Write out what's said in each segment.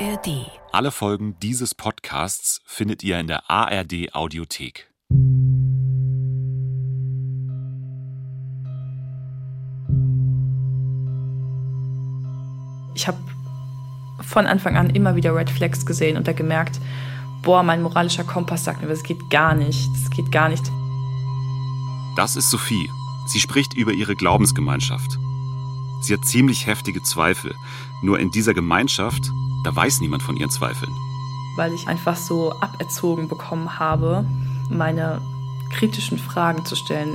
ARD. Alle Folgen dieses Podcasts findet ihr in der ARD Audiothek. Ich habe von Anfang an immer wieder Red Flags gesehen und da gemerkt, boah, mein moralischer Kompass sagt mir, das geht gar nicht, das geht gar nicht. Das ist Sophie. Sie spricht über ihre Glaubensgemeinschaft. Sie hat ziemlich heftige Zweifel. Nur in dieser Gemeinschaft, da weiß niemand von ihren Zweifeln. Weil ich einfach so aberzogen bekommen habe, meine kritischen Fragen zu stellen.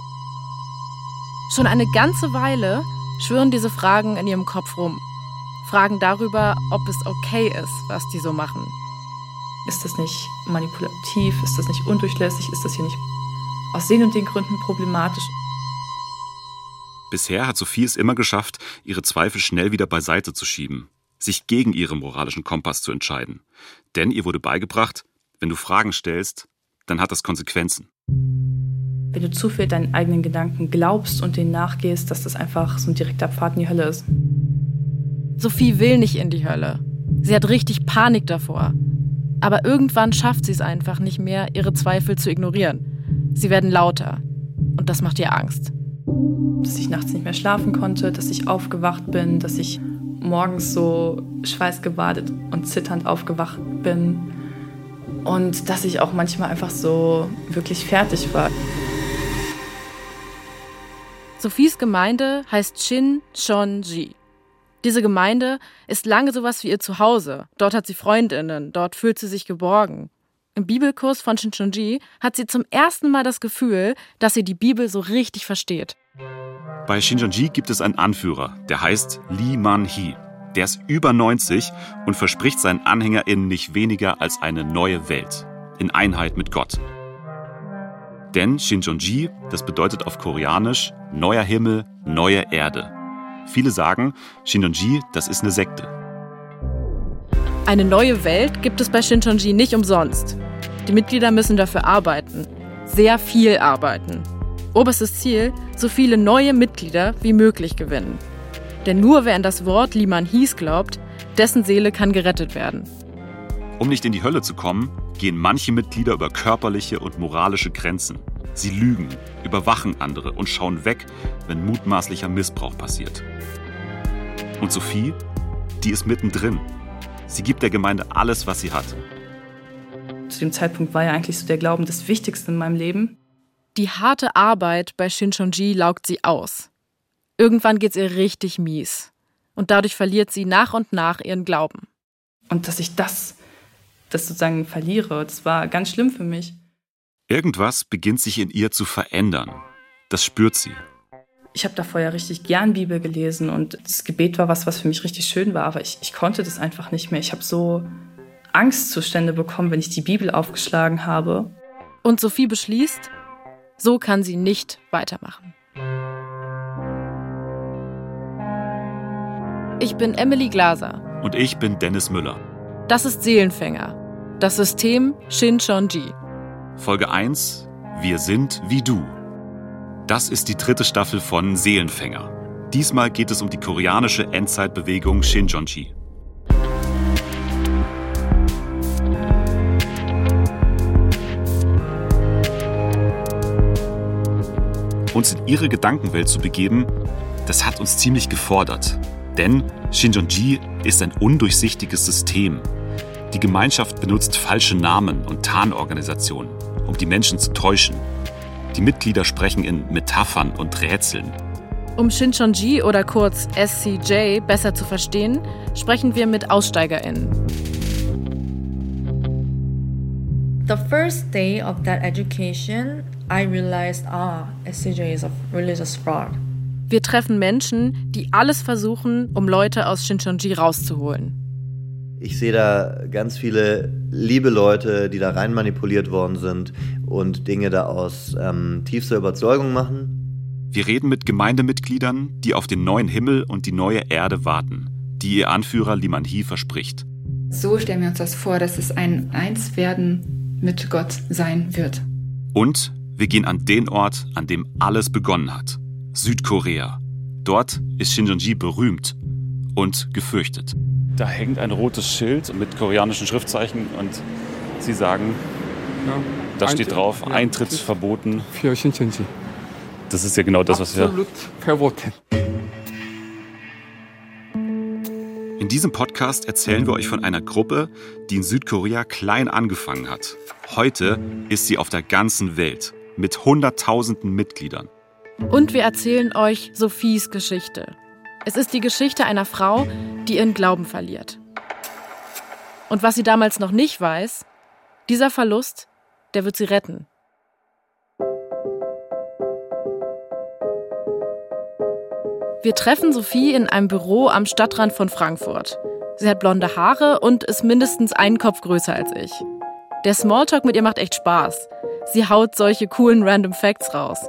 Schon eine ganze Weile schwirren diese Fragen in ihrem Kopf rum. Fragen darüber, ob es okay ist, was die so machen. Ist das nicht manipulativ? Ist das nicht undurchlässig? Ist das hier nicht aus den und den Gründen problematisch? Bisher hat Sophie es immer geschafft, ihre Zweifel schnell wieder beiseite zu schieben, sich gegen ihren moralischen Kompass zu entscheiden. Denn ihr wurde beigebracht, wenn du Fragen stellst, dann hat das Konsequenzen. Wenn du zu viel deinen eigenen Gedanken glaubst und denen nachgehst, dass das einfach so ein direkter Pfad in die Hölle ist. Sophie will nicht in die Hölle. Sie hat richtig Panik davor. Aber irgendwann schafft sie es einfach nicht mehr, ihre Zweifel zu ignorieren. Sie werden lauter. Und das macht ihr Angst dass ich nachts nicht mehr schlafen konnte, dass ich aufgewacht bin, dass ich morgens so schweißgebadet und zitternd aufgewacht bin und dass ich auch manchmal einfach so wirklich fertig war. Sophies Gemeinde heißt Shin Shon-ji. Diese Gemeinde ist lange sowas wie ihr Zuhause. Dort hat sie Freundinnen, dort fühlt sie sich geborgen. Im Bibelkurs von Shinchonji hat sie zum ersten Mal das Gefühl, dass sie die Bibel so richtig versteht. Bei Shinjonji gibt es einen Anführer, der heißt Lee Man-hee. Der ist über 90 und verspricht seinen AnhängerInnen nicht weniger als eine neue Welt. In Einheit mit Gott. Denn Shinjonji, das bedeutet auf Koreanisch neuer Himmel, neue Erde. Viele sagen, Shinjonji, das ist eine Sekte. Eine neue Welt gibt es bei Shinjonji nicht umsonst. Die Mitglieder müssen dafür arbeiten. Sehr viel arbeiten. Oberstes Ziel, so viele neue Mitglieder wie möglich gewinnen. Denn nur wer an das Wort Liman Hies glaubt, dessen Seele kann gerettet werden. Um nicht in die Hölle zu kommen, gehen manche Mitglieder über körperliche und moralische Grenzen. Sie lügen, überwachen andere und schauen weg, wenn mutmaßlicher Missbrauch passiert. Und Sophie, die ist mittendrin. Sie gibt der Gemeinde alles, was sie hat. Zu dem Zeitpunkt war ja eigentlich so der Glauben das Wichtigste in meinem Leben. Die harte Arbeit bei Shinchonji laugt sie aus. Irgendwann geht's ihr richtig mies. Und dadurch verliert sie nach und nach ihren Glauben. Und dass ich das, das sozusagen verliere, das war ganz schlimm für mich. Irgendwas beginnt sich in ihr zu verändern. Das spürt sie. Ich habe davor ja richtig gern Bibel gelesen und das Gebet war was, was für mich richtig schön war, aber ich, ich konnte das einfach nicht mehr. Ich habe so Angstzustände bekommen, wenn ich die Bibel aufgeschlagen habe. Und Sophie beschließt, so kann sie nicht weitermachen. Ich bin Emily Glaser. Und ich bin Dennis Müller. Das ist Seelenfänger. Das System Shinchonji. Folge 1. Wir sind wie du. Das ist die dritte Staffel von Seelenfänger. Diesmal geht es um die koreanische Endzeitbewegung Shinjonji. Uns in ihre Gedankenwelt zu begeben, das hat uns ziemlich gefordert. Denn Shinjonji ist ein undurchsichtiges System. Die Gemeinschaft benutzt falsche Namen und Tarnorganisationen, um die Menschen zu täuschen. Die Mitglieder sprechen in Metaphern und Rätseln. Um Shinchonji oder kurz SCJ besser zu verstehen, sprechen wir mit AussteigerInnen. The first day of that education, I realized, ah, SCJ is a religious fraud. Wir treffen Menschen, die alles versuchen, um Leute aus Shincheonji rauszuholen. Ich sehe da ganz viele liebe Leute, die da rein manipuliert worden sind und Dinge da aus ähm, tiefster Überzeugung machen. Wir reden mit Gemeindemitgliedern, die auf den neuen Himmel und die neue Erde warten, die ihr Anführer Liman Hee verspricht. So stellen wir uns das vor, dass es ein Einswerden mit Gott sein wird. Und wir gehen an den Ort, an dem alles begonnen hat. Südkorea. Dort ist Shinjonji berühmt und gefürchtet. Da hängt ein rotes Schild mit koreanischen Schriftzeichen und sie sagen, Ja. da steht drauf, Ja. Eintritt verboten. für Shincheonji. Das ist ja genau das, was wir Absolut verboten. In diesem Podcast erzählen wir euch von einer Gruppe, die in Südkorea klein angefangen hat. Heute ist sie auf der ganzen Welt mit Hunderttausenden Mitgliedern. Und wir erzählen euch Sophies Geschichte. Es ist die Geschichte einer Frau, die ihren Glauben verliert. Und was sie damals noch nicht weiß, dieser Verlust, der wird sie retten. Wir treffen Sophie in einem Büro am Stadtrand von Frankfurt. Sie hat blonde Haare und ist mindestens einen Kopf größer als ich. Der Smalltalk mit ihr macht echt Spaß. Sie haut solche coolen Random Facts raus.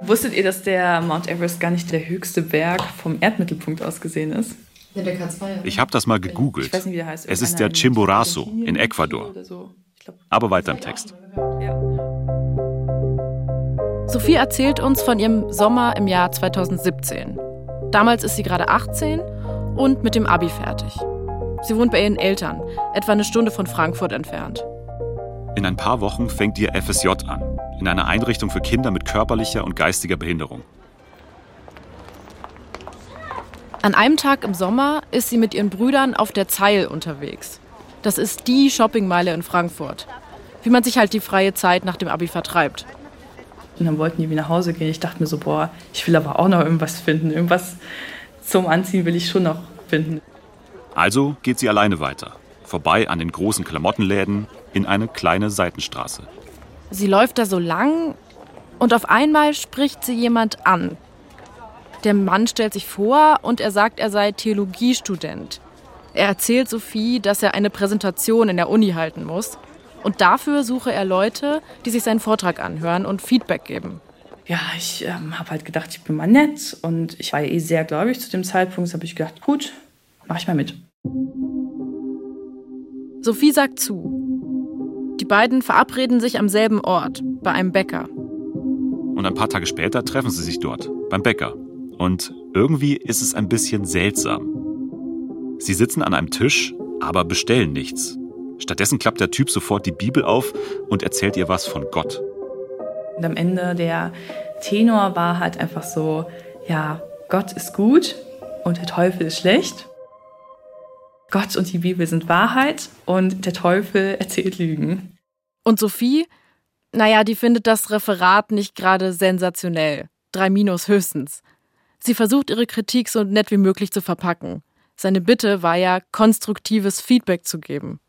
Wusstet ihr, dass der Mount Everest gar nicht der höchste Berg vom Erdmittelpunkt aus gesehen ist? Ja, der K2. Ich habe das mal Ich gegoogelt. weiß nicht, wie der heißt. Es ist der Chimborazo in Ecuador. so. Glaub, Aber weiter im Text. ja. Sophie erzählt uns von ihrem Sommer im Jahr 2017. Damals ist sie gerade 18 und mit dem Abi fertig. Sie wohnt bei ihren Eltern, etwa eine Stunde von Frankfurt entfernt. In ein paar Wochen fängt ihr FSJ an, in einer Einrichtung für Kinder mit körperlicher und geistiger Behinderung. An einem Tag im Sommer ist sie mit ihren Brüdern auf der Zeil unterwegs. Das ist die Shoppingmeile in Frankfurt. Wie man sich halt die freie Zeit nach dem Abi vertreibt. Und dann wollten die wieder nach Hause gehen. Ich dachte mir so, boah, ich will aber auch noch irgendwas finden. Irgendwas zum Anziehen will ich schon noch finden. Also geht sie alleine weiter, vorbei an den großen Klamottenläden in eine kleine Seitenstraße. Sie läuft da so lang und auf einmal spricht sie jemand an. Der Mann stellt sich vor und er sagt, er sei Theologiestudent. Er erzählt Sophie, dass er eine Präsentation in der Uni halten muss. Und dafür suche er Leute, die sich seinen Vortrag anhören und Feedback geben. Ja, ich ähm, habe halt gedacht, ich bin mal nett. Und ich war eh sehr gläubig zu dem Zeitpunkt. Da habe ich gedacht, gut, mach ich mal mit. Sophie sagt zu. Die beiden verabreden sich am selben Ort, bei einem Bäcker. Und ein paar Tage später treffen sie sich dort, beim Bäcker. Und irgendwie ist es ein bisschen seltsam. Sie sitzen an einem Tisch, aber bestellen nichts. Stattdessen klappt der Typ sofort die Bibel auf und erzählt ihr was von Gott. Und am Ende der Tenor war halt einfach so, ja, Gott ist gut und der Teufel ist schlecht. Gott und die Bibel sind Wahrheit und der Teufel erzählt Lügen. Und Sophie, naja, die findet das Referat nicht gerade sensationell. Drei Minus höchstens. Sie versucht ihre Kritik so nett wie möglich zu verpacken. Seine Bitte war ja, konstruktives Feedback zu geben.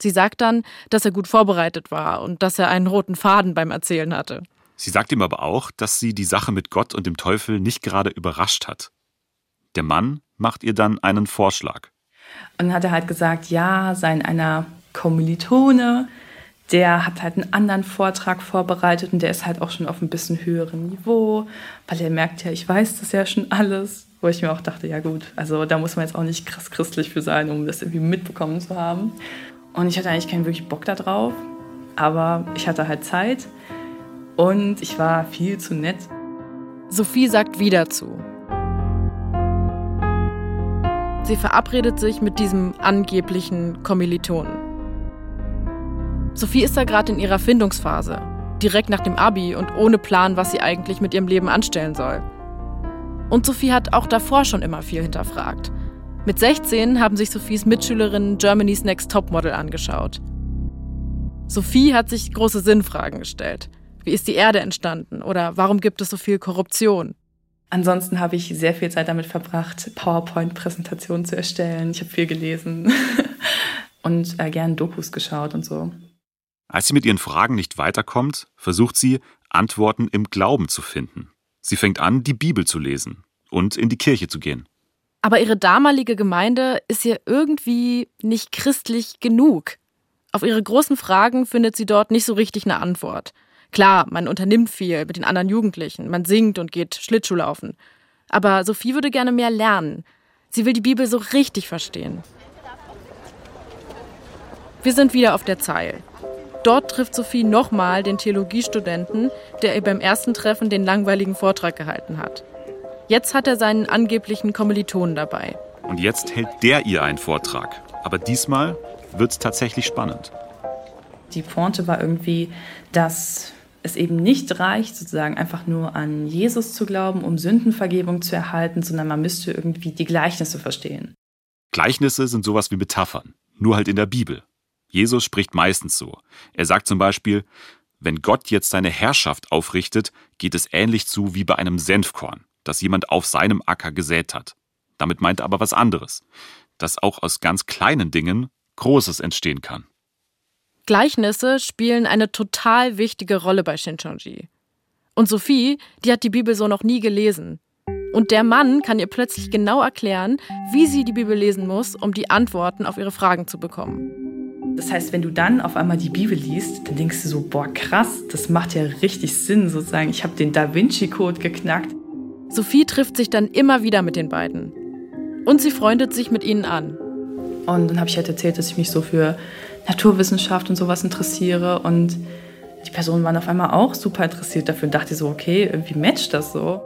Sie sagt dann, dass er gut vorbereitet war und dass er einen roten Faden beim Erzählen hatte. Sie sagt ihm aber auch, dass sie die Sache mit Gott und dem Teufel nicht gerade überrascht hat. Der Mann macht ihr dann einen Vorschlag. Und dann hat er halt gesagt, ja, sein einer Kommilitone, der hat halt einen anderen Vortrag vorbereitet und der ist halt auch schon auf ein bisschen höherem Niveau, weil er merkt ja, ich weiß das ja schon alles. Wo ich mir auch dachte, ja gut, also da muss man jetzt auch nicht krass christlich für sein, um das irgendwie mitbekommen zu haben. Und ich hatte eigentlich keinen wirklich Bock da drauf, aber ich hatte halt Zeit und ich war viel zu nett. Sophie sagt wieder zu. Sie verabredet sich mit diesem angeblichen Kommilitonen. Sophie ist da gerade in ihrer Findungsphase, direkt nach dem Abi und ohne Plan, was sie eigentlich mit ihrem Leben anstellen soll. Und Sophie hat auch davor schon immer viel hinterfragt. Mit 16 haben sich Sophies Mitschülerinnen Germany's Next Topmodel angeschaut. Sophie hat sich große Sinnfragen gestellt. Wie ist die Erde entstanden? Oder warum gibt es so viel Korruption? Ansonsten habe ich sehr viel Zeit damit verbracht, PowerPoint-Präsentationen zu erstellen. Ich habe viel gelesen und äh, gern Dokus geschaut und so. Als sie mit ihren Fragen nicht weiterkommt, versucht sie, Antworten im Glauben zu finden. Sie fängt an, die Bibel zu lesen und in die Kirche zu gehen. Aber ihre damalige Gemeinde ist ihr irgendwie nicht christlich genug. Auf ihre großen Fragen findet sie dort nicht so richtig eine Antwort. Klar, man unternimmt viel mit den anderen Jugendlichen, man singt und geht Schlittschuhlaufen. Aber Sophie würde gerne mehr lernen. Sie will die Bibel so richtig verstehen. Wir sind wieder auf der Zeil. Dort trifft Sophie nochmal den Theologiestudenten, der ihr beim ersten Treffen den langweiligen Vortrag gehalten hat. Jetzt hat er seinen angeblichen Kommilitonen dabei. Und jetzt hält der ihr einen Vortrag. Aber diesmal wird es tatsächlich spannend. Die Pointe war irgendwie, dass es eben nicht reicht, sozusagen einfach nur an Jesus zu glauben, um Sündenvergebung zu erhalten, sondern man müsste irgendwie die Gleichnisse verstehen. Gleichnisse sind sowas wie Metaphern, nur halt in der Bibel. Jesus spricht meistens so. Er sagt zum Beispiel, wenn Gott jetzt seine Herrschaft aufrichtet, geht es ähnlich zu wie bei einem Senfkorn, das jemand auf seinem Acker gesät hat. Damit meint er aber was anderes, dass auch aus ganz kleinen Dingen Großes entstehen kann. Gleichnisse spielen eine total wichtige Rolle bei Shinchonji. Und Sophie, die hat die Bibel so noch nie gelesen. Und der Mann kann ihr plötzlich genau erklären, wie sie die Bibel lesen muss, um die Antworten auf ihre Fragen zu bekommen. Das heißt, wenn du dann auf einmal die Bibel liest, dann denkst du so, boah, krass, das macht ja richtig Sinn, sozusagen. Ich habe den Da Vinci-Code geknackt. Sophie trifft sich dann immer wieder mit den beiden. Und sie freundet sich mit ihnen an. Und dann habe ich halt erzählt, dass ich mich so für Naturwissenschaft und sowas interessiere. Und die Personen waren auf einmal auch super interessiert dafür und dachte so, okay, irgendwie matcht das so.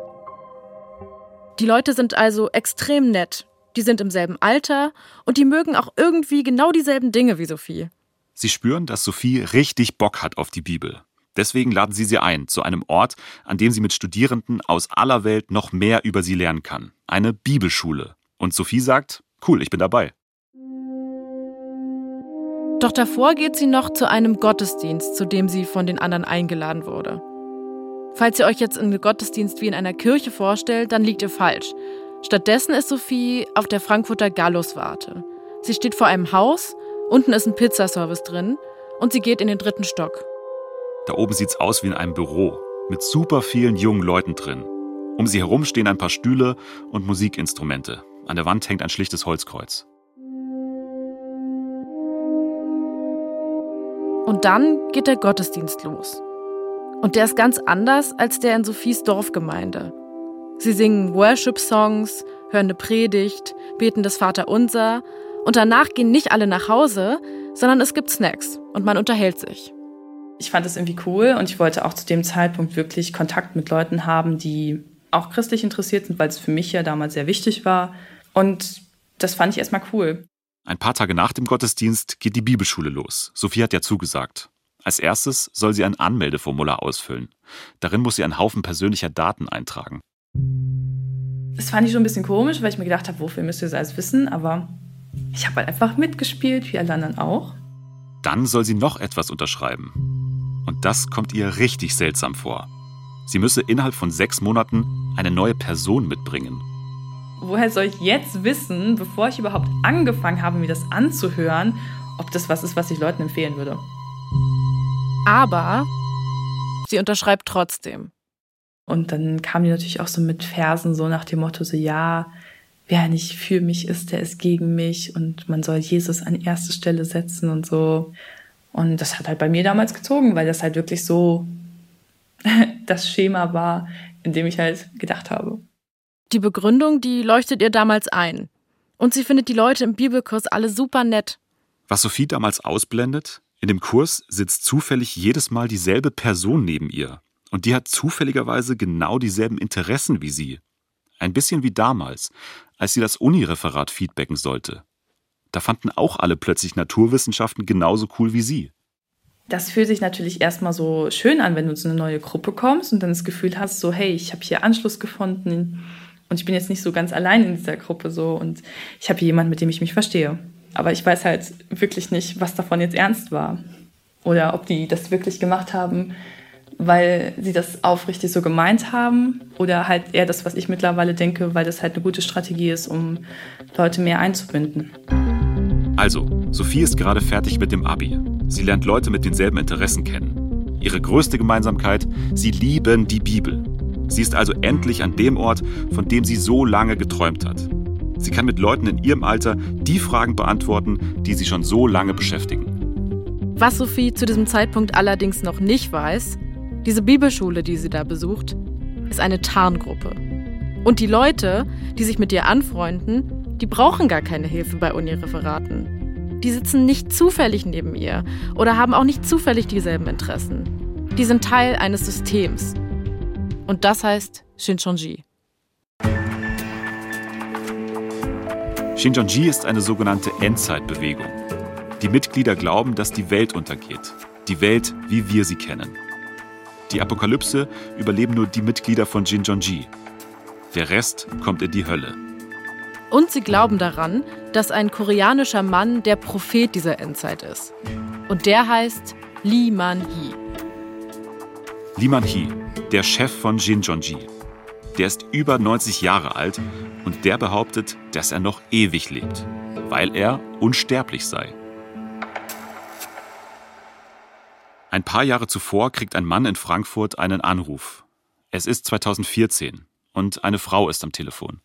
Die Leute sind also extrem nett. Die sind im selben Alter und die mögen auch irgendwie genau dieselben Dinge wie Sophie. Sie spüren, dass Sophie richtig Bock hat auf die Bibel. Deswegen laden sie sie ein zu einem Ort, an dem sie mit Studierenden aus aller Welt noch mehr über sie lernen kann. Eine Bibelschule. Und Sophie sagt, cool, ich bin dabei. Doch davor geht sie noch zu einem Gottesdienst, zu dem sie von den anderen eingeladen wurde. Falls ihr euch jetzt einen Gottesdienst wie in einer Kirche vorstellt, dann liegt ihr falsch. Stattdessen ist Sophie auf der Frankfurter Galluswarte. Sie steht vor einem Haus, unten ist ein Pizzaservice drin und sie geht in den dritten Stock. Da oben sieht's aus wie in einem Büro mit super vielen jungen Leuten drin. Um sie herum stehen ein paar Stühle und Musikinstrumente. An der Wand hängt ein schlichtes Holzkreuz. Und dann geht der Gottesdienst los. Und der ist ganz anders als der in Sophies Dorfgemeinde. Sie singen Worship-Songs, hören eine Predigt, beten das Vaterunser und danach gehen nicht alle nach Hause, sondern es gibt Snacks und man unterhält sich. Ich fand es irgendwie cool und ich wollte auch zu dem Zeitpunkt wirklich Kontakt mit Leuten haben, die auch christlich interessiert sind, weil es für mich ja damals sehr wichtig war. Und das fand ich erstmal cool. Ein paar Tage nach dem Gottesdienst geht die Bibelschule los. Sophie hat ja zugesagt. Als erstes soll sie ein Anmeldeformular ausfüllen. Darin muss sie einen Haufen persönlicher Daten eintragen. Das fand ich schon ein bisschen komisch, weil ich mir gedacht habe, wofür müsst ihr das alles wissen? Aber ich habe halt einfach mitgespielt, wie alle anderen auch. Dann soll sie noch etwas unterschreiben. Und das kommt ihr richtig seltsam vor. Sie müsse innerhalb von sechs Monaten eine neue Person mitbringen. Woher soll ich jetzt wissen, bevor ich überhaupt angefangen habe, mir das anzuhören, ob das was ist, was ich Leuten empfehlen würde? Aber sie unterschreibt trotzdem. Und dann kam die natürlich auch so mit Versen so nach dem Motto so, ja, wer nicht für mich ist, der ist gegen mich und man soll Jesus an erste Stelle setzen und so. Und das hat halt bei mir damals gezogen, weil das halt wirklich so das Schema war, in dem ich halt gedacht habe. Die Begründung, die leuchtet ihr damals ein. Und sie findet die Leute im Bibelkurs alle super nett. Was Sophie damals ausblendet, in dem Kurs sitzt zufällig jedes Mal dieselbe Person neben ihr. Und die hat zufälligerweise genau dieselben Interessen wie sie. Ein bisschen wie damals, als sie das Unireferat feedbacken sollte. Da fanden auch alle plötzlich Naturwissenschaften genauso cool wie sie. Das fühlt sich natürlich erstmal so schön an, wenn du zu einer neue Gruppe kommst und dann das Gefühl hast, so, hey, ich habe hier Anschluss gefunden und ich bin jetzt nicht so ganz allein in dieser Gruppe so und ich habe jemanden, mit dem ich mich verstehe. Aber ich weiß halt wirklich nicht, was davon jetzt ernst war. Oder ob die das wirklich gemacht haben, weil sie das aufrichtig so gemeint haben oder halt eher das, was ich mittlerweile denke, weil das halt eine gute Strategie ist, um Leute mehr einzubinden. Also, Sophie ist gerade fertig mit dem Abi. Sie lernt Leute mit denselben Interessen kennen. Ihre größte Gemeinsamkeit, sie lieben die Bibel. Sie ist also endlich an dem Ort, von dem sie so lange geträumt hat. Sie kann mit Leuten in ihrem Alter die Fragen beantworten, die sie schon so lange beschäftigen. Was Sophie zu diesem Zeitpunkt allerdings noch nicht weiß, diese Bibelschule, die sie da besucht, ist eine Tarngruppe. Und die Leute, die sich mit ihr anfreunden, die brauchen gar keine Hilfe bei Unireferaten. Die sitzen nicht zufällig neben ihr oder haben auch nicht zufällig dieselben Interessen. Die sind Teil eines Systems. Und das heißt Shinchonji. Shinjonji ist eine sogenannte Endzeitbewegung. Die Mitglieder glauben, dass die Welt untergeht. Die Welt, wie wir sie kennen. Die Apokalypse überleben nur die Mitglieder von Shinjonji. Der Rest kommt in die Hölle. Und sie glauben daran, dass ein koreanischer Mann der Prophet dieser Endzeit ist. Und der heißt Lee Man-hee. Lee Man-hee, der Chef von Shinjonji. Der ist über 90 Jahre alt und der behauptet, dass er noch ewig lebt, weil er unsterblich sei. Ein paar Jahre zuvor kriegt ein Mann in Frankfurt einen Anruf. Es ist 2014 und eine Frau ist am Telefon.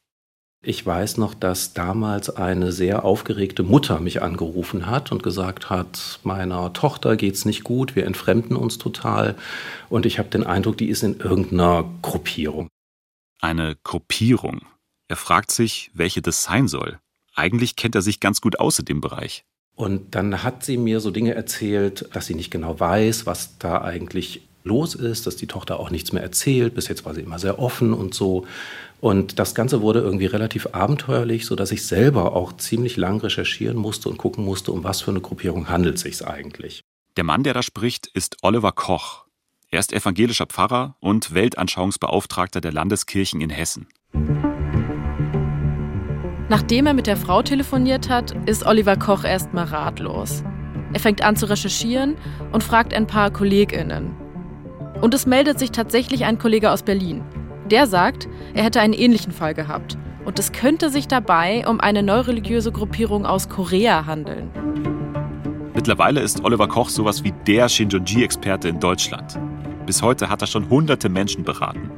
Ich weiß noch, dass damals eine sehr aufgeregte Mutter mich angerufen hat und gesagt hat, meiner Tochter geht's nicht gut, wir entfremden uns total und ich habe den Eindruck, die ist in irgendeiner Gruppierung. Eine Gruppierung. Er fragt sich, welche das sein soll. Eigentlich kennt er sich ganz gut aus in dem Bereich. Und dann hat sie mir so Dinge erzählt, dass sie nicht genau weiß, was da eigentlich los ist, dass die Tochter auch nichts mehr erzählt. Bis jetzt war sie immer sehr offen und so. Und das Ganze wurde irgendwie relativ abenteuerlich, sodass ich selber auch ziemlich lang recherchieren musste und gucken musste, um was für eine Gruppierung handelt es sich eigentlich. Der Mann, der da spricht, ist Oliver Koch. Er ist evangelischer Pfarrer und Weltanschauungsbeauftragter der Landeskirchen in Hessen. Nachdem er mit der Frau telefoniert hat, ist Oliver Koch erstmal ratlos. Er fängt an zu recherchieren und fragt ein paar KollegInnen. Und es meldet sich tatsächlich ein Kollege aus Berlin. Der sagt, er hätte einen ähnlichen Fall gehabt. Und es könnte sich dabei um eine neureligiöse Gruppierung aus Korea handeln. Mittlerweile ist Oliver Koch sowas wie der Shinjonji-Experte in Deutschland. Bis heute hat er schon hunderte Menschen beraten.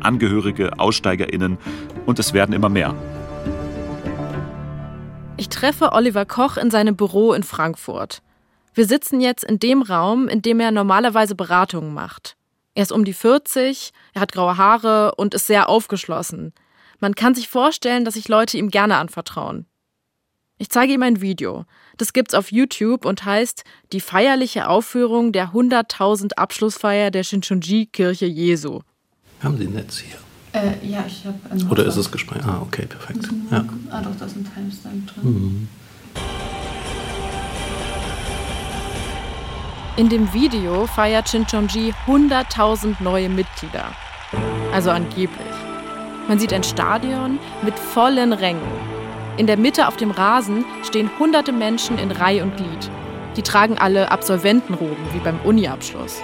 Angehörige, AussteigerInnen und es werden immer mehr. Ich treffe Oliver Koch in seinem Büro in Frankfurt. Wir sitzen jetzt in dem Raum, in dem er normalerweise Beratungen macht. Er ist um die 40, er hat graue Haare und ist sehr aufgeschlossen. Man kann sich vorstellen, dass sich Leute ihm gerne anvertrauen. Ich zeige ihm ein Video. Das gibt's auf YouTube und heißt Die feierliche Aufführung der 100.000 Abschlussfeier der Shinchonji-Kirche Jesu. Haben Sie ein Netz hier? Äh, ja, ich habe. Oder ist es gespeichert? Ah, okay, perfekt. Ja. Ah, doch, da ist ein Timestamp drin. Mhm. In dem Video feiert Shinchonji 100.000 neue Mitglieder. Also angeblich. Man sieht ein Stadion mit vollen Rängen. In der Mitte auf dem Rasen stehen hunderte Menschen in Reih und Glied. Die tragen alle Absolventenroben, wie beim Uni-Abschluss.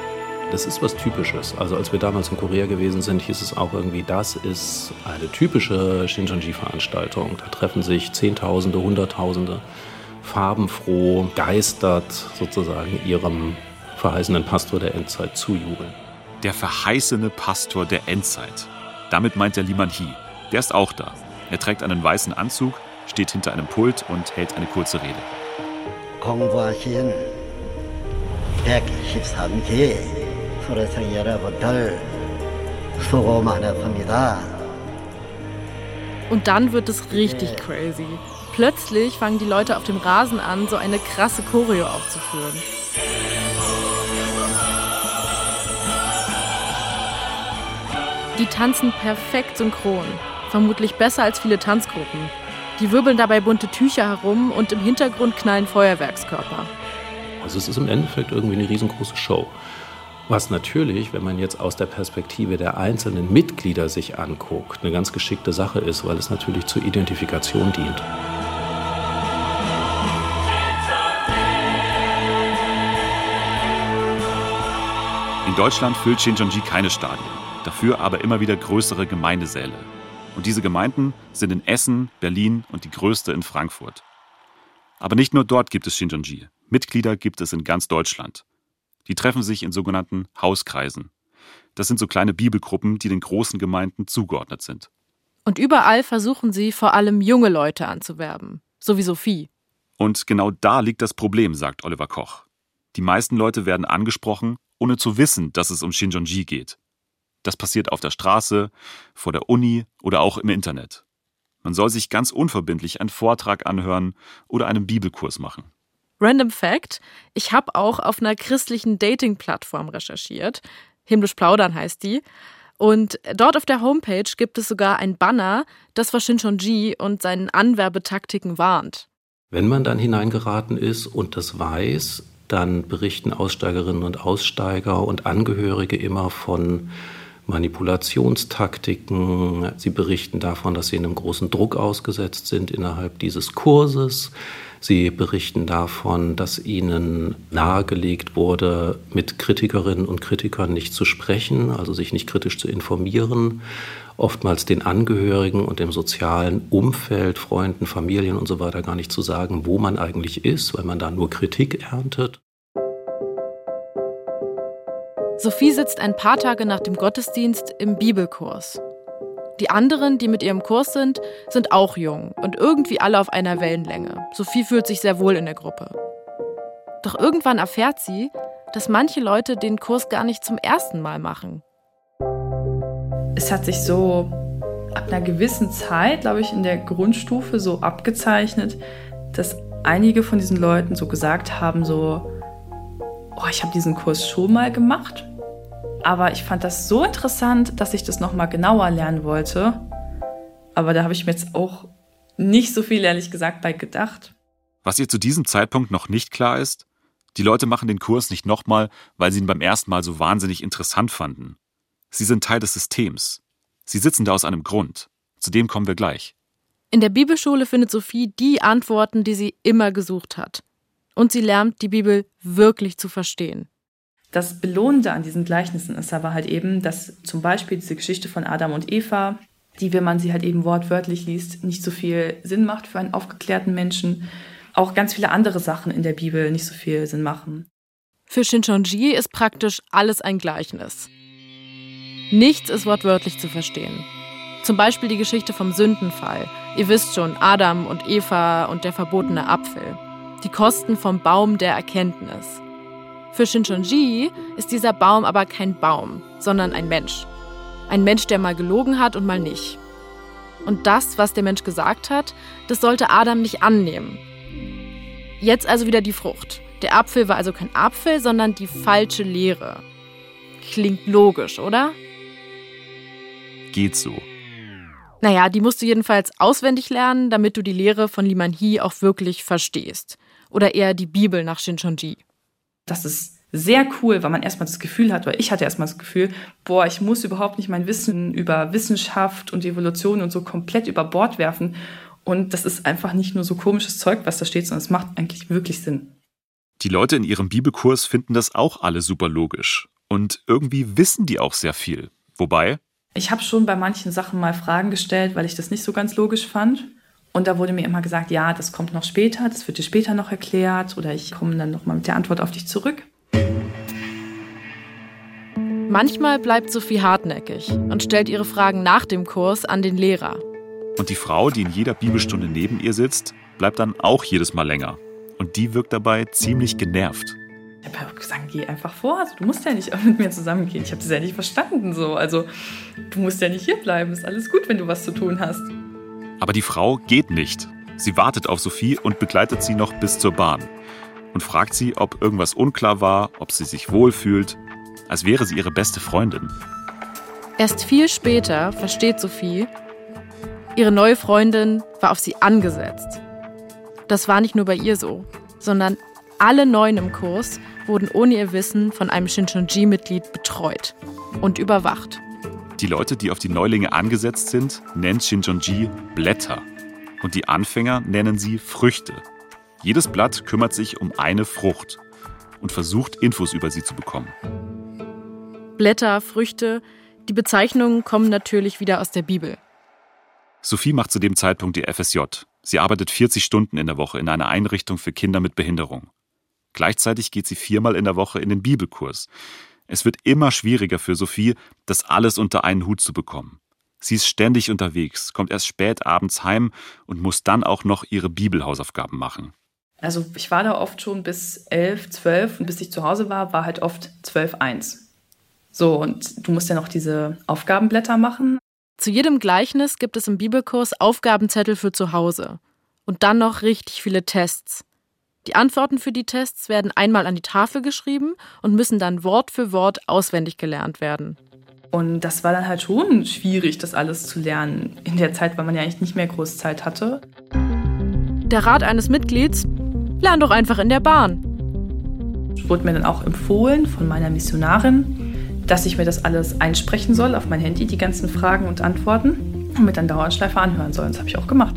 Das ist was Typisches. Also als wir damals in Korea gewesen sind, hieß es auch irgendwie, das ist eine typische Shincheonji-Veranstaltung. Da treffen sich Zehntausende, Hunderttausende farbenfroh, geistert sozusagen ihrem verheißenen Pastor der Endzeit zujubeln. Der verheißene Pastor der Endzeit. Damit meint der Liman Hee. Der ist auch da. Er trägt einen weißen Anzug, steht hinter einem Pult und hält eine kurze Rede. Und dann wird es richtig crazy. Plötzlich fangen die Leute auf dem Rasen an, so eine krasse Choreo aufzuführen. Die tanzen perfekt synchron, vermutlich besser als viele Tanzgruppen. Die wirbeln dabei bunte Tücher herum und im Hintergrund knallen Feuerwerkskörper. Also es ist im Endeffekt irgendwie eine riesengroße Show. Was natürlich, wenn man jetzt aus der Perspektive der einzelnen Mitglieder sich anguckt, eine ganz geschickte Sache ist, weil es natürlich zur Identifikation dient. In Deutschland füllt Shincheonji keine Stadien, dafür aber immer wieder größere Gemeindesäle. Und diese Gemeinden sind in Essen, Berlin und die größte in Frankfurt. Aber nicht nur dort gibt es Shincheonji. Mitglieder gibt es in ganz Deutschland. Die treffen sich in sogenannten Hauskreisen. Das sind so kleine Bibelgruppen, die den großen Gemeinden zugeordnet sind. Und überall versuchen sie vor allem junge Leute anzuwerben, so wie Sophie. Und genau da liegt das Problem, sagt Oliver Koch. Die meisten Leute werden angesprochen, ohne zu wissen, dass es um Shinjonji geht. Das passiert auf der Straße, vor der Uni oder auch im Internet. Man soll sich ganz unverbindlich einen Vortrag anhören oder einen Bibelkurs machen. Random Fact: Ich habe auch auf einer christlichen Dating-Plattform recherchiert. Himmlisch plaudern heißt die. Und dort auf der Homepage gibt es sogar ein Banner, das vor Shinchonji und seinen Anwerbetaktiken warnt. Wenn man dann hineingeraten ist und das weiß, dann berichten Aussteigerinnen und Aussteiger und Angehörige immer von Manipulationstaktiken. Sie berichten davon, dass sie einem großen Druck ausgesetzt sind innerhalb dieses Kurses. Sie berichten davon, dass ihnen nahegelegt wurde, mit Kritikerinnen und Kritikern nicht zu sprechen, also sich nicht kritisch zu informieren, oftmals den Angehörigen und dem sozialen Umfeld, Freunden, Familien und so weiter gar nicht zu sagen, wo man eigentlich ist, weil man da nur Kritik erntet. Sophie sitzt ein paar Tage nach dem Gottesdienst im Bibelkurs. Die anderen, die mit ihrem Kurs sind, sind auch jung und irgendwie alle auf einer Wellenlänge. Sophie fühlt sich sehr wohl in der Gruppe. Doch irgendwann erfährt sie, dass manche Leute den Kurs gar nicht zum ersten Mal machen. Es hat sich so ab einer gewissen Zeit, glaube ich, in der Grundstufe so abgezeichnet, dass einige von diesen Leuten so gesagt haben, so, oh, ich habe diesen Kurs schon mal gemacht, aber ich fand das so interessant, dass ich das nochmal genauer lernen wollte. Aber da habe ich mir jetzt auch nicht so viel, ehrlich gesagt, bei gedacht. Was ihr zu diesem Zeitpunkt noch nicht klar ist, die Leute machen den Kurs nicht nochmal, weil sie ihn beim ersten Mal so wahnsinnig interessant fanden. Sie sind Teil des Systems. Sie sitzen da aus einem Grund. Zu dem kommen wir gleich. In der Bibelschule findet Sophie die Antworten, die sie immer gesucht hat und sie lernt, die Bibel wirklich zu verstehen. Das Belohnende an diesen Gleichnissen ist aber halt eben, dass zum Beispiel diese Geschichte von Adam und Eva, die, wenn man sie halt eben wortwörtlich liest, nicht so viel Sinn macht für einen aufgeklärten Menschen. Auch ganz viele andere Sachen in der Bibel nicht so viel Sinn machen. Für Shinchonji ist praktisch alles ein Gleichnis. Nichts ist wortwörtlich zu verstehen. Zum Beispiel die Geschichte vom Sündenfall. Ihr wisst schon, Adam und Eva und der verbotene Apfel die Kosten vom Baum der Erkenntnis. Für Shinchonji ist dieser Baum aber kein Baum, sondern ein Mensch. Ein Mensch, der mal gelogen hat und mal nicht. Und das, was der Mensch gesagt hat, das sollte Adam nicht annehmen. Jetzt also wieder die Frucht. Der Apfel war also kein Apfel, sondern die falsche Lehre. Klingt logisch, oder? Geht so. Naja, die musst du jedenfalls auswendig lernen, damit du die Lehre von Liman Hee auch wirklich verstehst oder eher die Bibel nach Shinchonji? Das ist sehr cool, weil man erstmal das Gefühl hat, oder ich hatte erstmal das Gefühl, boah, ich muss überhaupt nicht mein Wissen über Wissenschaft und Evolution und so komplett über Bord werfen. Und das ist einfach nicht nur so komisches Zeug, was da steht, sondern es macht eigentlich wirklich Sinn. Die Leute in ihrem Bibelkurs finden das auch alle super logisch. Und irgendwie wissen die auch sehr viel. Wobei. Ich habe schon bei manchen Sachen mal Fragen gestellt, weil ich das nicht so ganz logisch fand. Und da wurde mir immer gesagt, ja, das kommt noch später, das wird dir später noch erklärt oder ich komme dann noch mal mit der Antwort auf dich zurück. Manchmal bleibt Sophie hartnäckig und stellt ihre Fragen nach dem Kurs an den Lehrer. Und die Frau, die in jeder Bibelstunde neben ihr sitzt, bleibt dann auch jedes Mal länger. Und die wirkt dabei ziemlich genervt. Ich habe gesagt, geh einfach vor. Also, du musst ja nicht mit mir zusammengehen. Ich habe das ja nicht verstanden so. Also du musst ja nicht hier bleiben. Ist alles gut, wenn du was zu tun hast. Aber die Frau geht nicht. Sie wartet auf Sophie und begleitet sie noch bis zur Bahn und fragt sie, ob irgendwas unklar war, ob sie sich wohlfühlt, als wäre sie ihre beste Freundin. Erst viel später versteht Sophie, ihre neue Freundin war auf sie angesetzt. Das war nicht nur bei ihr so, sondern alle Neuen im Kurs wurden ohne ihr Wissen von einem Shinchonji-Mitglied betreut und überwacht. Die Leute, die auf die Neulinge angesetzt sind, nennt Shinjonji Blätter. Und die Anfänger nennen sie Früchte. Jedes Blatt kümmert sich um eine Frucht und versucht, Infos über sie zu bekommen. Blätter, Früchte, die Bezeichnungen kommen natürlich wieder aus der Bibel. Sophie macht zu dem Zeitpunkt ihr FSJ. Sie arbeitet 40 Stunden in der Woche in einer Einrichtung für Kinder mit Behinderung. Gleichzeitig geht sie viermal in der Woche in den Bibelkurs. Es wird immer schwieriger für Sophie, das alles unter einen Hut zu bekommen. Sie ist ständig unterwegs, kommt erst spät abends heim und muss dann auch noch ihre Bibelhausaufgaben machen. Also ich war da oft schon bis elf, zwölf und bis ich zu Hause war, war halt oft zwölf eins. So, und du musst ja noch diese Aufgabenblätter machen. Zu jedem Gleichnis gibt es im Bibelkurs Aufgabenzettel für zu Hause. Und dann noch richtig viele Tests. Die Antworten für die Tests werden einmal an die Tafel geschrieben und müssen dann Wort für Wort auswendig gelernt werden. Und das war dann halt schon schwierig, das alles zu lernen. In der Zeit, weil man ja eigentlich nicht mehr groß Zeit hatte. Der Rat eines Mitglieds, lern doch einfach in der Bahn. Wurde mir dann auch empfohlen von meiner Missionarin, dass ich mir das alles einsprechen soll auf mein Handy, die ganzen Fragen und Antworten, und mit dann Dauerschleife anhören soll. Das habe ich auch gemacht.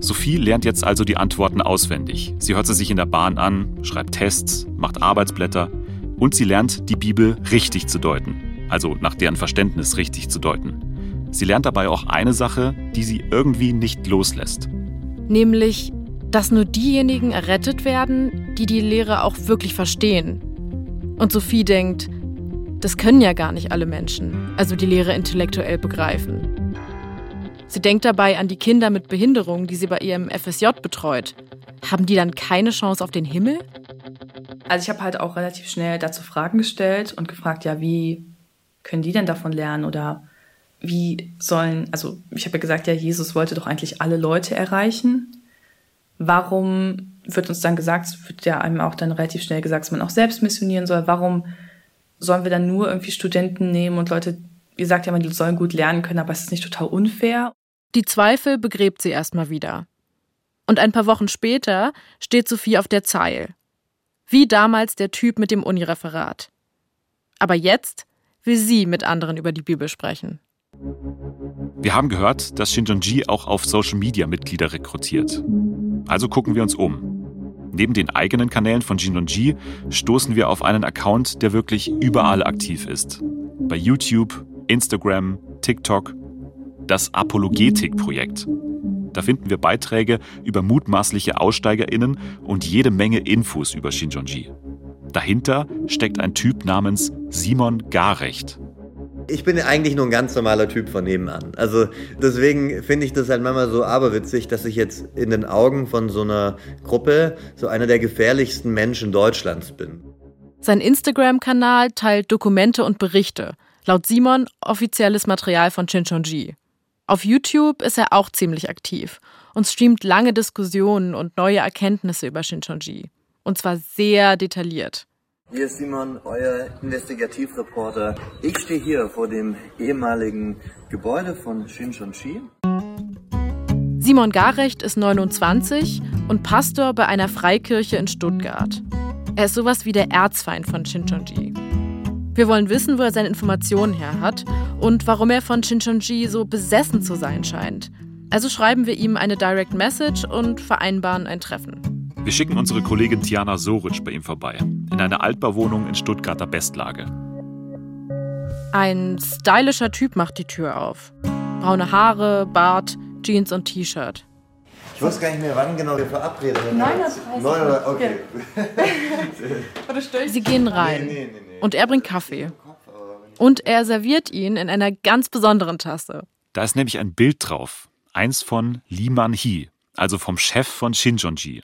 Sophie lernt jetzt also die Antworten auswendig. Sie hört sie sich in der Bahn an, schreibt Tests, macht Arbeitsblätter und sie lernt, die Bibel richtig zu deuten. Also nach deren Verständnis richtig zu deuten. Sie lernt dabei auch eine Sache, die sie irgendwie nicht loslässt. Nämlich, dass nur diejenigen errettet werden, die die Lehre auch wirklich verstehen. Und Sophie denkt, das können ja gar nicht alle Menschen, also die Lehre intellektuell begreifen. Sie denkt dabei an die Kinder mit Behinderung, die sie bei ihrem FSJ betreut. Haben die dann keine Chance auf den Himmel? Also ich habe halt auch relativ schnell dazu Fragen gestellt und gefragt, ja, wie können die denn davon lernen oder wie sollen, also ich habe ja gesagt, ja, Jesus wollte doch eigentlich alle Leute erreichen. Warum wird uns dann gesagt, es wird ja einem auch dann relativ schnell gesagt, dass man auch selbst missionieren soll. Warum sollen wir dann nur irgendwie Studenten nehmen und Leute, ihr sagt ja, man sollen gut lernen können, aber es ist nicht total unfair. Die Zweifel begräbt sie erstmal wieder. Und ein paar Wochen später steht Sophie auf der Zeil. Wie damals der Typ mit dem Unireferat. Aber jetzt will sie mit anderen über die Bibel sprechen. Wir haben gehört, dass Shinjonji auch auf Social Media Mitglieder rekrutiert. Also gucken wir uns um. Neben den eigenen Kanälen von Shinjonji stoßen wir auf einen Account, der wirklich überall aktiv ist. Bei YouTube, Instagram, TikTok. Das Apologetik-Projekt. Da finden wir Beiträge über mutmaßliche AussteigerInnen und jede Menge Infos über Shinjonji. Dahinter steckt ein Typ namens Simon Garecht. Ich bin eigentlich nur ein ganz normaler Typ von nebenan. Also deswegen finde ich das halt manchmal so aberwitzig, dass ich jetzt in den Augen von so einer Gruppe so einer der gefährlichsten Menschen Deutschlands bin. Sein Instagram-Kanal teilt Dokumente und Berichte. Laut Simon offizielles Material von Shinchonji. Auf YouTube ist er auch ziemlich aktiv und streamt lange Diskussionen und neue Erkenntnisse über Shinchonji. Und zwar sehr detailliert. Hier ist Simon, euer Investigativreporter. Ich stehe hier vor dem ehemaligen Gebäude von Shinchonji. Simon Garecht ist 29 und Pastor bei einer Freikirche in Stuttgart. Er ist sowas wie der Erzfeind von Shinchonji. Wir wollen wissen, wo er seine Informationen her hat und warum er von Shinchonji so besessen zu sein scheint. Also schreiben wir ihm eine Direct Message und vereinbaren ein Treffen. Wir schicken unsere Kollegin Tiana Soric bei ihm vorbei, in eine Altbauwohnung in Stuttgarter Bestlage. Ein stylischer Typ macht die Tür auf. Braune Haare, Bart, Jeans und T-Shirt. Ich weiß gar nicht mehr, wann genau wir verabredet sind. 9.30 Neun Uhr, okay. Sie gehen rein und er bringt Kaffee. Und er serviert ihn in einer ganz besonderen Tasse. Da ist nämlich ein Bild drauf. Eins von Lee Man-hee, also vom Chef von Shinjonji.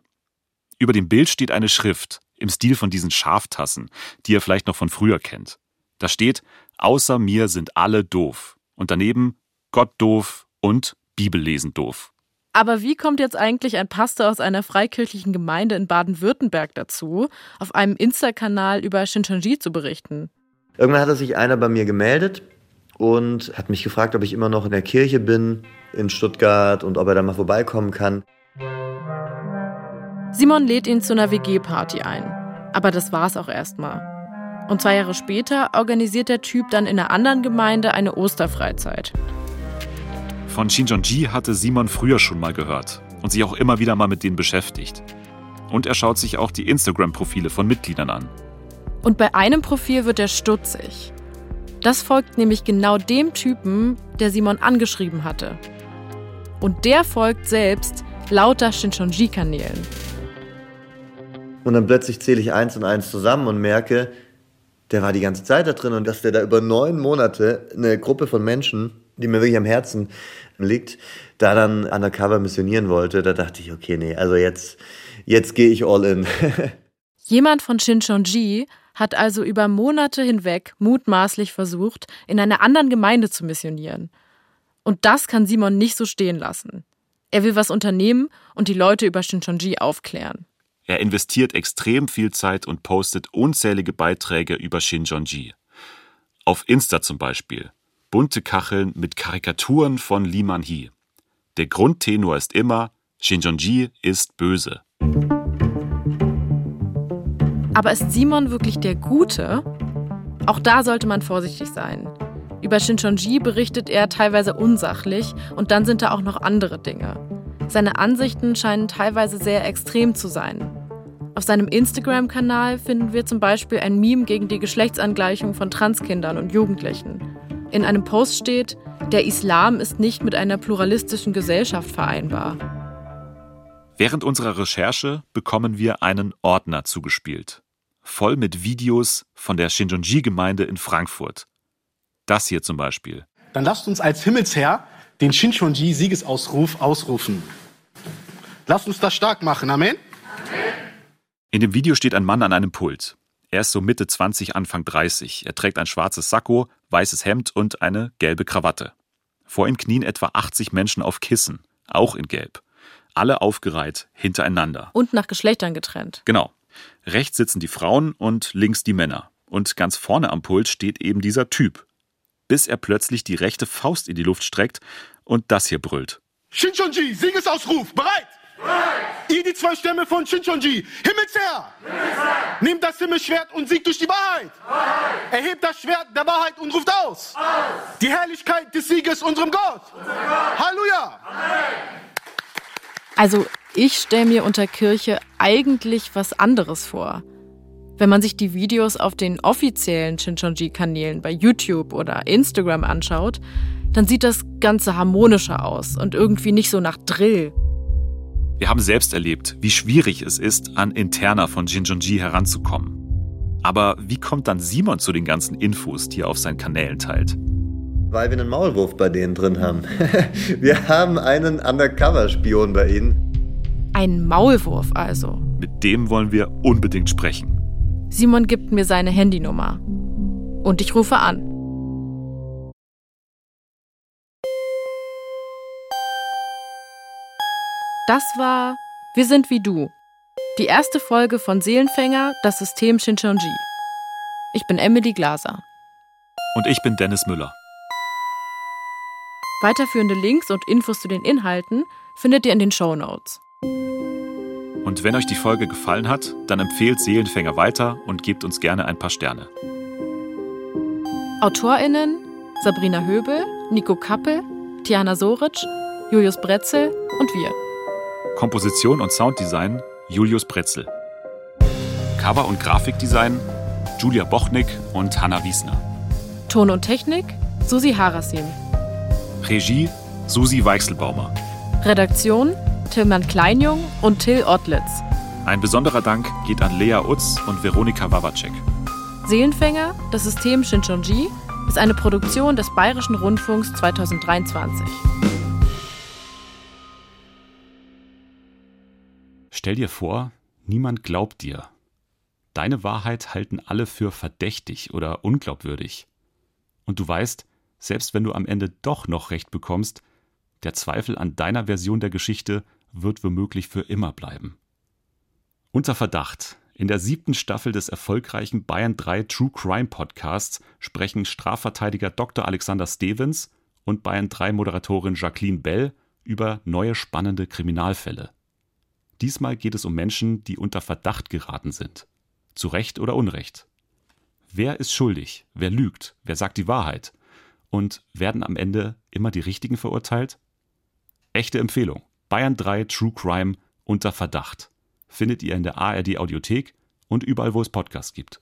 Über dem Bild steht eine Schrift im Stil von diesen Schaftassen, die ihr vielleicht noch von früher kennt. Da steht, außer mir sind alle doof. Und daneben Gott doof und Bibellesen doof. Aber wie kommt jetzt eigentlich ein Pastor aus einer freikirchlichen Gemeinde in Baden-Württemberg dazu, auf einem Insta-Kanal über Shincheonji zu berichten? Irgendwann hatte sich einer bei mir gemeldet und hat mich gefragt, ob ich immer noch in der Kirche bin in Stuttgart und ob er da mal vorbeikommen kann. Simon lädt ihn zu einer WG-Party ein. Aber das war's auch erstmal. Und zwei Jahre später organisiert der Typ dann in einer anderen Gemeinde eine Osterfreizeit. Von Shinjonji hatte Simon früher schon mal gehört und sich auch immer wieder mal mit denen beschäftigt. Und er schaut sich auch die Instagram-Profile von Mitgliedern an. Und bei einem Profil wird er stutzig. Das folgt nämlich genau dem Typen, der Simon angeschrieben hatte. Und der folgt selbst lauter Shinchonji-Kanälen. Und dann plötzlich zähle ich eins und eins zusammen und merke, der war die ganze Zeit da drin und dass der da über neun Monate eine Gruppe von Menschen, die mir wirklich am Herzen liegt, da dann undercover missionieren wollte, da dachte ich, okay, nee, also jetzt, jetzt gehe ich all in. Jemand von Shinchonji hat also über Monate hinweg mutmaßlich versucht, in einer anderen Gemeinde zu missionieren. Und das kann Simon nicht so stehen lassen. Er will was unternehmen und die Leute über Shinchonji aufklären. Er investiert extrem viel Zeit und postet unzählige Beiträge über Shinjonji. Auf Insta zum Beispiel. Bunte Kacheln mit Karikaturen von Lee Man-hee. Der Grundtenor ist immer, Shinjonji ist böse. Aber ist Simon wirklich der Gute? Auch da sollte man vorsichtig sein. Über Shincheonji berichtet er teilweise unsachlich und dann sind da auch noch andere Dinge. Seine Ansichten scheinen teilweise sehr extrem zu sein. Auf seinem Instagram-Kanal finden wir zum Beispiel ein Meme gegen die Geschlechtsangleichung von Transkindern und Jugendlichen. In einem Post steht, der Islam ist nicht mit einer pluralistischen Gesellschaft vereinbar. Während unserer Recherche bekommen wir einen Ordner zugespielt voll mit Videos von der Shinjonji-Gemeinde in Frankfurt. Das hier zum Beispiel. Dann lasst uns als Himmelsherr den Shinjonji-Siegesausruf ausrufen. Lasst uns das stark machen. Amen. In dem Video steht ein Mann an einem Pult. Er ist so Mitte 20, Anfang 30. Er trägt ein schwarzes Sakko, weißes Hemd und eine gelbe Krawatte. Vor ihm knien etwa 80 Menschen auf Kissen, auch in Gelb. Alle aufgereiht hintereinander. Und nach Geschlechtern getrennt. Genau. Rechts sitzen die Frauen und links die Männer. Und ganz vorne am Pult steht eben dieser Typ. Bis er plötzlich die rechte Faust in die Luft streckt und das hier brüllt. Shinchonji, Siegesausruf, bereit! Ihr die zwei Stämme von Shinchonji, Himmelsherr! Himmelsherr! Nehmt das Himmelschwert und siegt durch die Wahrheit! Wahrheit! Erhebt das Schwert der Wahrheit und ruft aus! aus! Die Herrlichkeit des Sieges unserem Gott! Gott. Halleluja! Also ich stelle mir unter Kirche eigentlich was anderes vor. Wenn man sich die Videos auf den offiziellen Shinchonji-Kanälen bei YouTube oder Instagram anschaut, dann sieht das Ganze harmonischer aus und irgendwie nicht so nach Drill. Wir haben selbst erlebt, wie schwierig es ist, an Interna von Shinchonji heranzukommen. Aber wie kommt dann Simon zu den ganzen Infos, die er auf seinen Kanälen teilt? Weil wir einen Maulwurf bei denen drin haben. wir haben einen Undercover-Spion bei ihnen. Ein Maulwurf also. Mit dem wollen wir unbedingt sprechen. Simon gibt mir seine Handynummer. Und ich rufe an. Das war Wir sind wie du. Die erste Folge von Seelenfänger, das System Shincheonji. Ich bin Emily Glaser. Und ich bin Dennis Müller. Weiterführende Links und Infos zu den Inhalten findet ihr in den Show Notes. Und wenn euch die Folge gefallen hat, dann empfehlt Seelenfänger weiter und gebt uns gerne ein paar Sterne. AutorInnen Sabrina Höbel, Nico Kappel, Tiana Soric, Julius Bretzel und wir. Komposition und Sounddesign Julius Bretzel. Cover- und Grafikdesign Julia Bochnik und Hanna Wiesner. Ton und Technik Susi Harasim. Regie Susi Weichselbaumer. Redaktion Tillmann Kleinjung und Till Ottlitz. Ein besonderer Dank geht an Lea Utz und Veronika Wawacek. Seelenfänger, das System Shinchonji, ist eine Produktion des Bayerischen Rundfunks 2023. Stell dir vor, niemand glaubt dir. Deine Wahrheit halten alle für verdächtig oder unglaubwürdig. Und du weißt, selbst wenn du am Ende doch noch recht bekommst, der Zweifel an deiner Version der Geschichte wird womöglich für immer bleiben. Unter Verdacht. In der siebten Staffel des erfolgreichen Bayern 3 True Crime Podcasts sprechen Strafverteidiger Dr. Alexander Stevens und Bayern 3 Moderatorin Jacqueline Bell über neue spannende Kriminalfälle. Diesmal geht es um Menschen, die unter Verdacht geraten sind. Zu Recht oder Unrecht. Wer ist schuldig? Wer lügt? Wer sagt die Wahrheit? Und werden am Ende immer die Richtigen verurteilt? Echte Empfehlung. Bayern 3 True Crime unter Verdacht. Findet ihr in der ARD Audiothek und überall, wo es Podcasts gibt.